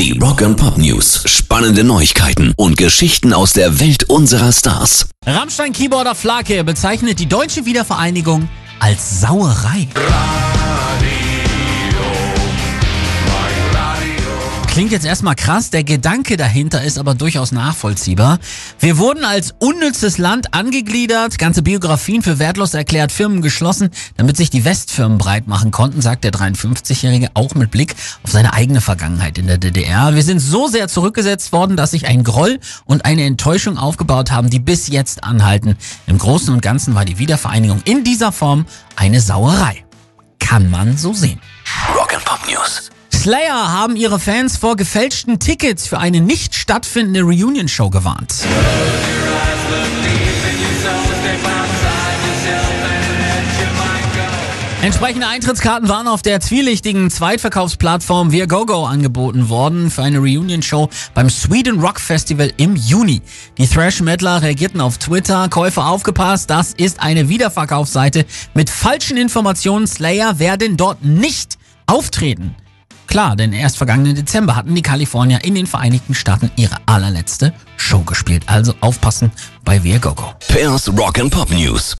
Die Rock and Pop News. Spannende Neuigkeiten und Geschichten aus der Welt unserer Stars. Rammstein-Keyboarder Flake bezeichnet die deutsche Wiedervereinigung als Sauerei. Klingt jetzt erstmal krass, der Gedanke dahinter ist aber durchaus nachvollziehbar. Wir wurden als unnützes Land angegliedert, ganze Biografien für wertlos erklärt, Firmen geschlossen, damit sich die Westfirmen breit machen konnten, sagt der 53-Jährige auch mit Blick auf seine eigene Vergangenheit in der DDR. Wir sind so sehr zurückgesetzt worden, dass sich ein Groll und eine Enttäuschung aufgebaut haben, die bis jetzt anhalten. Im Großen und Ganzen war die Wiedervereinigung in dieser Form eine Sauerei. Kann man so sehen. Rock and Pop News. Slayer haben ihre Fans vor gefälschten Tickets für eine nicht stattfindende Reunion-Show gewarnt. Entsprechende Eintrittskarten waren auf der zwielichtigen Zweitverkaufsplattform Viagogo angeboten worden für eine Reunion-Show beim Sweden Rock Festival im Juni. Die Thrash-Metaler reagierten auf Twitter, Käufer aufgepasst, das ist eine Wiederverkaufsseite mit falschen Informationen. Slayer werden dort nicht auftreten. Klar, denn erst vergangenen Dezember hatten die Kalifornier in den Vereinigten Staaten ihre allerletzte Show gespielt. Also aufpassen bei Viagogo. Pairs Rock and Pop News.